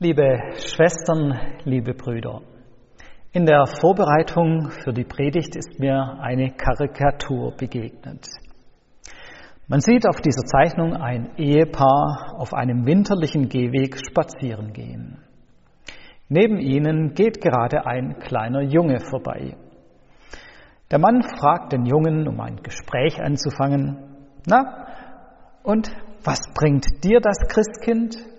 Liebe Schwestern, liebe Brüder, in der Vorbereitung für die Predigt ist mir eine Karikatur begegnet. Man sieht auf dieser Zeichnung ein Ehepaar auf einem winterlichen Gehweg spazieren gehen. Neben ihnen geht gerade ein kleiner Junge vorbei. Der Mann fragt den Jungen, um ein Gespräch anzufangen, na, und was bringt dir das Christkind?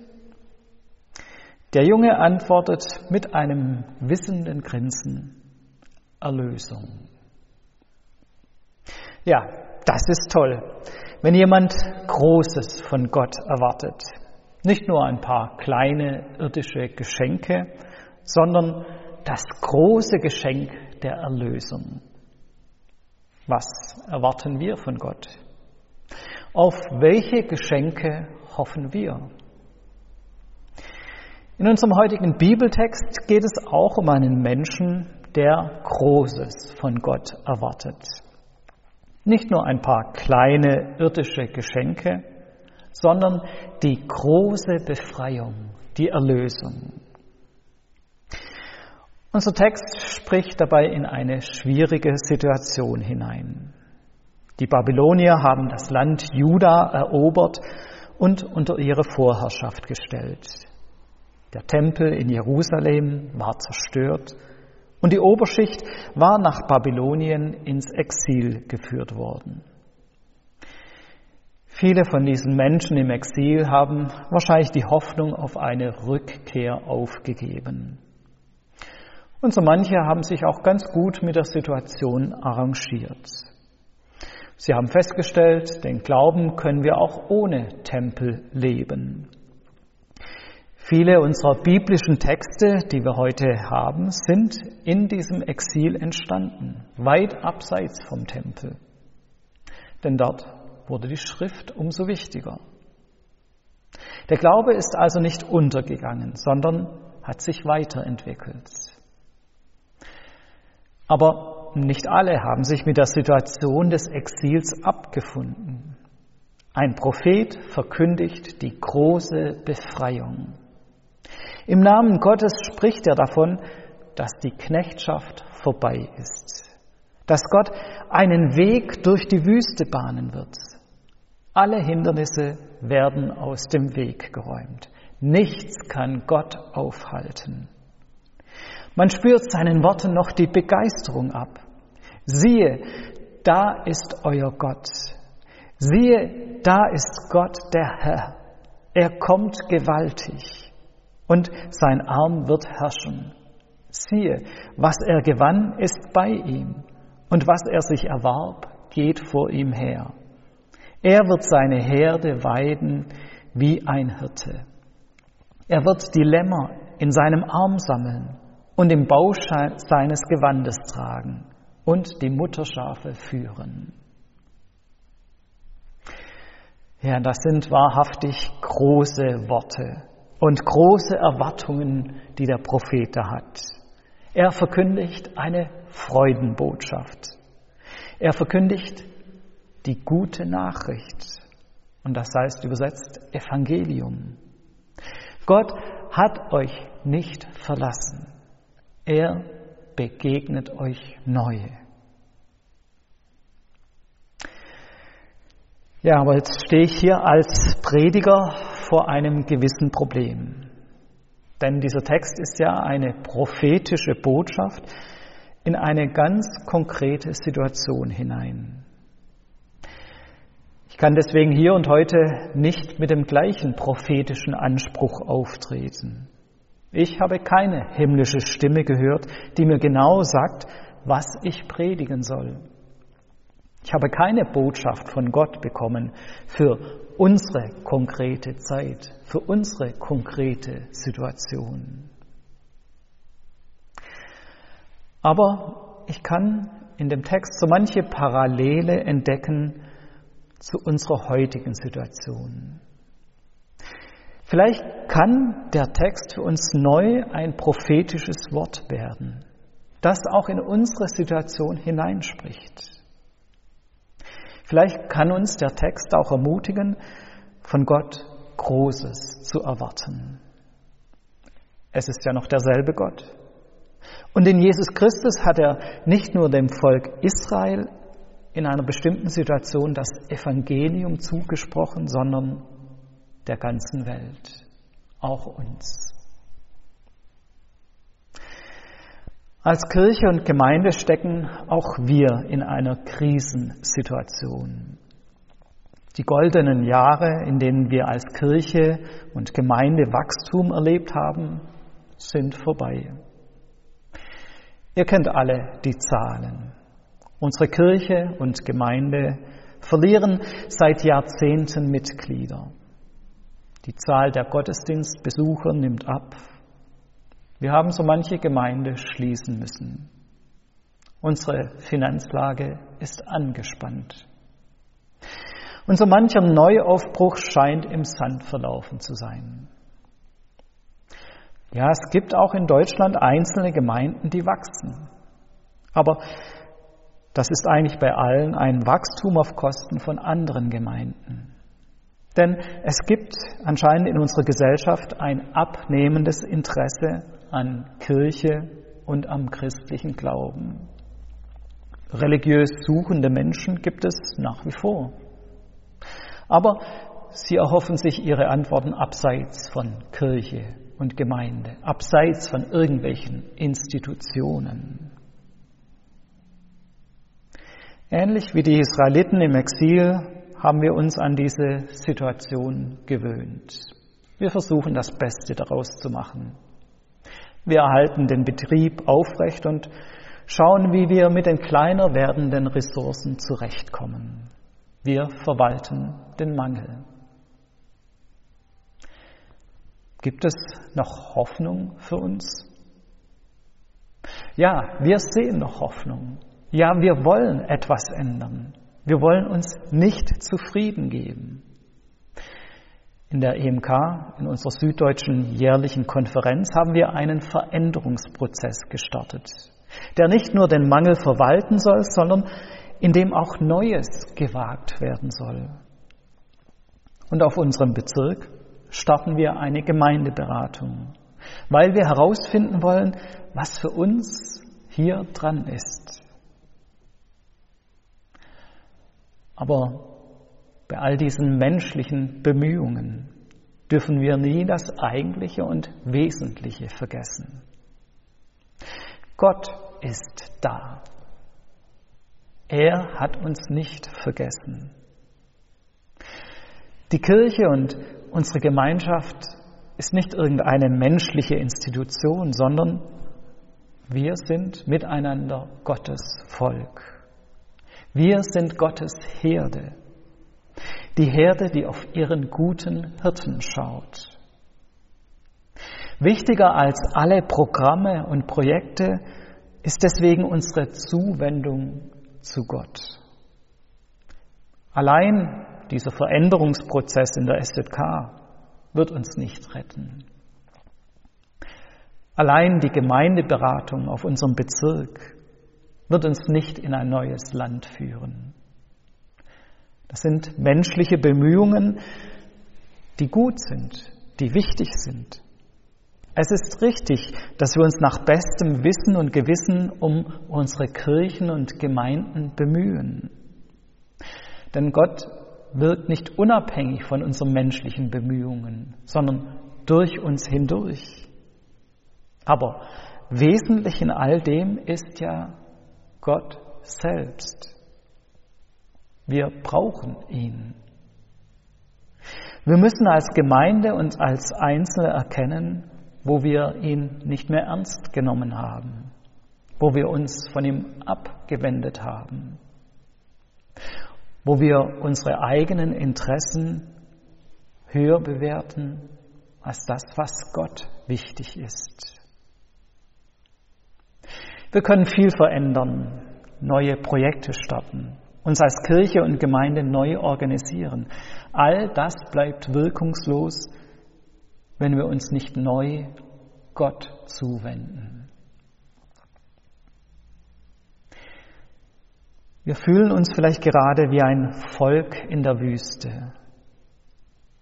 Der Junge antwortet mit einem wissenden Grinsen, Erlösung. Ja, das ist toll, wenn jemand Großes von Gott erwartet. Nicht nur ein paar kleine irdische Geschenke, sondern das große Geschenk der Erlösung. Was erwarten wir von Gott? Auf welche Geschenke hoffen wir? In unserem heutigen Bibeltext geht es auch um einen Menschen, der Großes von Gott erwartet. Nicht nur ein paar kleine irdische Geschenke, sondern die große Befreiung, die Erlösung. Unser Text spricht dabei in eine schwierige Situation hinein. Die Babylonier haben das Land Juda erobert und unter ihre Vorherrschaft gestellt. Der Tempel in Jerusalem war zerstört und die Oberschicht war nach Babylonien ins Exil geführt worden. Viele von diesen Menschen im Exil haben wahrscheinlich die Hoffnung auf eine Rückkehr aufgegeben. Und so manche haben sich auch ganz gut mit der Situation arrangiert. Sie haben festgestellt, den Glauben können wir auch ohne Tempel leben. Viele unserer biblischen Texte, die wir heute haben, sind in diesem Exil entstanden, weit abseits vom Tempel. Denn dort wurde die Schrift umso wichtiger. Der Glaube ist also nicht untergegangen, sondern hat sich weiterentwickelt. Aber nicht alle haben sich mit der Situation des Exils abgefunden. Ein Prophet verkündigt die große Befreiung. Im Namen Gottes spricht er davon, dass die Knechtschaft vorbei ist, dass Gott einen Weg durch die Wüste bahnen wird. Alle Hindernisse werden aus dem Weg geräumt. Nichts kann Gott aufhalten. Man spürt seinen Worten noch die Begeisterung ab. Siehe, da ist euer Gott. Siehe, da ist Gott der Herr. Er kommt gewaltig und sein Arm wird herrschen. Siehe, was er gewann, ist bei ihm, und was er sich erwarb, geht vor ihm her. Er wird seine Herde weiden wie ein Hirte. Er wird die Lämmer in seinem Arm sammeln und im Bausch seines Gewandes tragen und die Mutterschafe führen. Ja, das sind wahrhaftig große Worte und große Erwartungen, die der Prophet da hat. Er verkündigt eine Freudenbotschaft. Er verkündigt die gute Nachricht. Und das heißt übersetzt Evangelium. Gott hat euch nicht verlassen. Er begegnet euch neu. Ja, aber jetzt stehe ich hier als Prediger vor einem gewissen Problem. Denn dieser Text ist ja eine prophetische Botschaft in eine ganz konkrete Situation hinein. Ich kann deswegen hier und heute nicht mit dem gleichen prophetischen Anspruch auftreten. Ich habe keine himmlische Stimme gehört, die mir genau sagt, was ich predigen soll. Ich habe keine Botschaft von Gott bekommen für unsere konkrete Zeit, für unsere konkrete Situation. Aber ich kann in dem Text so manche Parallele entdecken zu unserer heutigen Situation. Vielleicht kann der Text für uns neu ein prophetisches Wort werden, das auch in unsere Situation hineinspricht. Vielleicht kann uns der Text auch ermutigen, von Gott Großes zu erwarten. Es ist ja noch derselbe Gott. Und in Jesus Christus hat er nicht nur dem Volk Israel in einer bestimmten Situation das Evangelium zugesprochen, sondern der ganzen Welt, auch uns. Als Kirche und Gemeinde stecken auch wir in einer Krisensituation. Die goldenen Jahre, in denen wir als Kirche und Gemeinde Wachstum erlebt haben, sind vorbei. Ihr kennt alle die Zahlen. Unsere Kirche und Gemeinde verlieren seit Jahrzehnten Mitglieder. Die Zahl der Gottesdienstbesucher nimmt ab. Wir haben so manche Gemeinde schließen müssen. Unsere Finanzlage ist angespannt. Und so mancher Neuaufbruch scheint im Sand verlaufen zu sein. Ja, es gibt auch in Deutschland einzelne Gemeinden, die wachsen. Aber das ist eigentlich bei allen ein Wachstum auf Kosten von anderen Gemeinden. Denn es gibt anscheinend in unserer Gesellschaft ein abnehmendes Interesse an Kirche und am christlichen Glauben. Religiös suchende Menschen gibt es nach wie vor. Aber sie erhoffen sich ihre Antworten abseits von Kirche und Gemeinde, abseits von irgendwelchen Institutionen. Ähnlich wie die Israeliten im Exil haben wir uns an diese Situation gewöhnt. Wir versuchen das Beste daraus zu machen. Wir erhalten den Betrieb aufrecht und schauen, wie wir mit den kleiner werdenden Ressourcen zurechtkommen. Wir verwalten den Mangel. Gibt es noch Hoffnung für uns? Ja, wir sehen noch Hoffnung. Ja, wir wollen etwas ändern. Wir wollen uns nicht zufrieden geben. In der EMK, in unserer süddeutschen jährlichen Konferenz, haben wir einen Veränderungsprozess gestartet, der nicht nur den Mangel verwalten soll, sondern in dem auch Neues gewagt werden soll. Und auf unserem Bezirk starten wir eine Gemeindeberatung, weil wir herausfinden wollen, was für uns hier dran ist. Aber bei all diesen menschlichen Bemühungen dürfen wir nie das Eigentliche und Wesentliche vergessen. Gott ist da. Er hat uns nicht vergessen. Die Kirche und unsere Gemeinschaft ist nicht irgendeine menschliche Institution, sondern wir sind miteinander Gottes Volk. Wir sind Gottes Herde. Die Herde, die auf ihren guten Hirten schaut. Wichtiger als alle Programme und Projekte ist deswegen unsere Zuwendung zu Gott. Allein dieser Veränderungsprozess in der SZK wird uns nicht retten. Allein die Gemeindeberatung auf unserem Bezirk wird uns nicht in ein neues Land führen. Das sind menschliche Bemühungen, die gut sind, die wichtig sind. Es ist richtig, dass wir uns nach bestem Wissen und Gewissen um unsere Kirchen und Gemeinden bemühen. Denn Gott wirkt nicht unabhängig von unseren menschlichen Bemühungen, sondern durch uns hindurch. Aber wesentlich in all dem ist ja Gott selbst. Wir brauchen ihn. Wir müssen als Gemeinde und als Einzelne erkennen, wo wir ihn nicht mehr ernst genommen haben, wo wir uns von ihm abgewendet haben, wo wir unsere eigenen Interessen höher bewerten als das, was Gott wichtig ist. Wir können viel verändern, neue Projekte starten, uns als Kirche und Gemeinde neu organisieren. All das bleibt wirkungslos, wenn wir uns nicht neu Gott zuwenden. Wir fühlen uns vielleicht gerade wie ein Volk in der Wüste.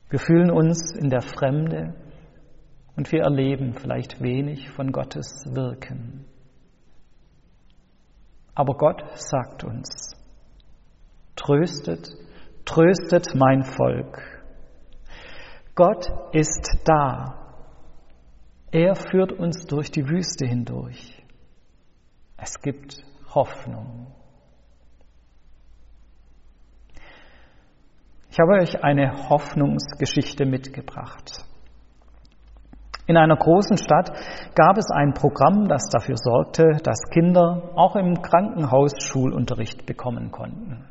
Wir fühlen uns in der Fremde und wir erleben vielleicht wenig von Gottes Wirken. Aber Gott sagt uns, tröstet, tröstet mein Volk. Gott ist da. Er führt uns durch die Wüste hindurch. Es gibt Hoffnung. Ich habe euch eine Hoffnungsgeschichte mitgebracht. In einer großen Stadt gab es ein Programm, das dafür sorgte, dass Kinder auch im Krankenhaus Schulunterricht bekommen konnten.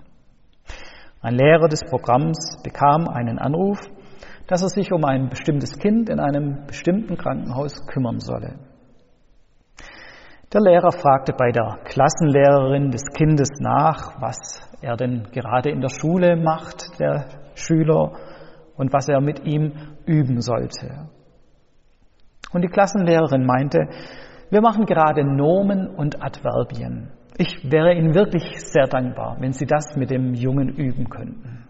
Ein Lehrer des Programms bekam einen Anruf, dass er sich um ein bestimmtes Kind in einem bestimmten Krankenhaus kümmern solle. Der Lehrer fragte bei der Klassenlehrerin des Kindes nach, was er denn gerade in der Schule macht, der Schüler, und was er mit ihm üben sollte. Und die Klassenlehrerin meinte, wir machen gerade Nomen und Adverbien. Ich wäre Ihnen wirklich sehr dankbar, wenn Sie das mit dem Jungen üben könnten.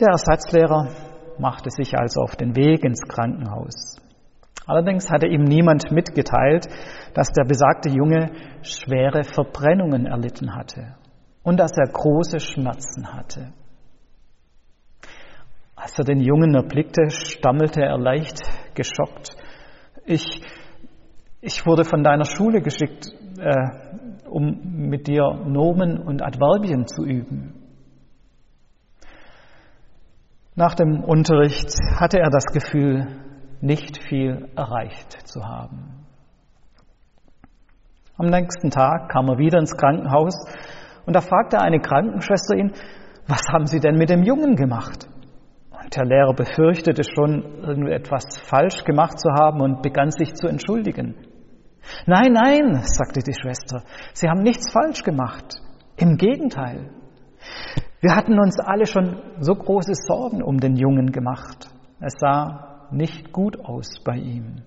Der Ersatzlehrer machte sich also auf den Weg ins Krankenhaus. Allerdings hatte ihm niemand mitgeteilt, dass der besagte Junge schwere Verbrennungen erlitten hatte und dass er große Schmerzen hatte. Als er den Jungen erblickte, stammelte er leicht geschockt. Ich, ich wurde von deiner Schule geschickt, äh, um mit dir Nomen und Adverbien zu üben. Nach dem Unterricht hatte er das Gefühl, nicht viel erreicht zu haben. Am nächsten Tag kam er wieder ins Krankenhaus und da fragte eine Krankenschwester ihn, was haben Sie denn mit dem Jungen gemacht? Der Lehrer befürchtete schon, irgendetwas falsch gemacht zu haben und begann sich zu entschuldigen. Nein, nein, sagte die Schwester, Sie haben nichts falsch gemacht. Im Gegenteil. Wir hatten uns alle schon so große Sorgen um den Jungen gemacht. Es sah nicht gut aus bei ihm.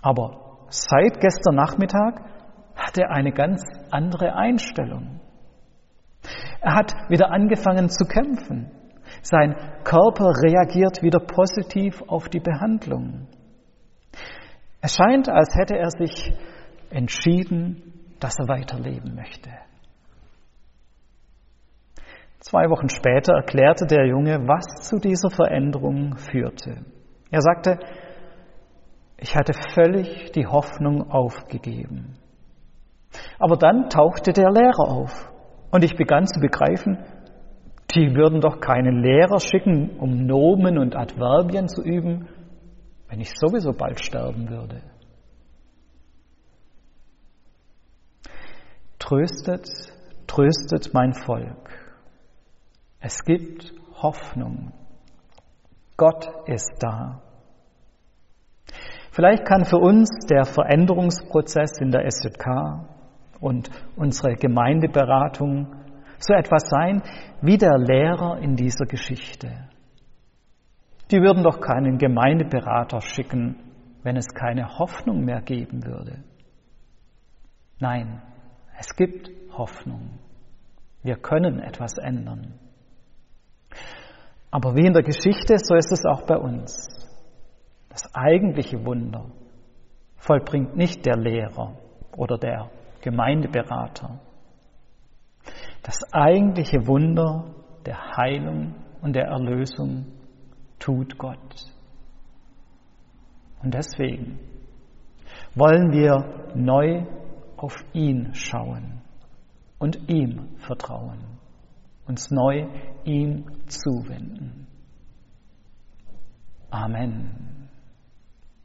Aber seit gestern Nachmittag hat er eine ganz andere Einstellung. Er hat wieder angefangen zu kämpfen. Sein Körper reagiert wieder positiv auf die Behandlung. Es scheint, als hätte er sich entschieden, dass er weiterleben möchte. Zwei Wochen später erklärte der Junge, was zu dieser Veränderung führte. Er sagte, ich hatte völlig die Hoffnung aufgegeben. Aber dann tauchte der Lehrer auf und ich begann zu begreifen, die würden doch keinen Lehrer schicken, um Nomen und Adverbien zu üben, wenn ich sowieso bald sterben würde. Tröstet, tröstet mein Volk. Es gibt Hoffnung. Gott ist da. Vielleicht kann für uns der Veränderungsprozess in der SJK und unsere Gemeindeberatung so etwas sein wie der Lehrer in dieser Geschichte. Die würden doch keinen Gemeindeberater schicken, wenn es keine Hoffnung mehr geben würde. Nein, es gibt Hoffnung. Wir können etwas ändern. Aber wie in der Geschichte, so ist es auch bei uns. Das eigentliche Wunder vollbringt nicht der Lehrer oder der Gemeindeberater, das eigentliche Wunder der Heilung und der Erlösung tut Gott. Und deswegen wollen wir neu auf ihn schauen und ihm vertrauen, uns neu ihm zuwenden. Amen.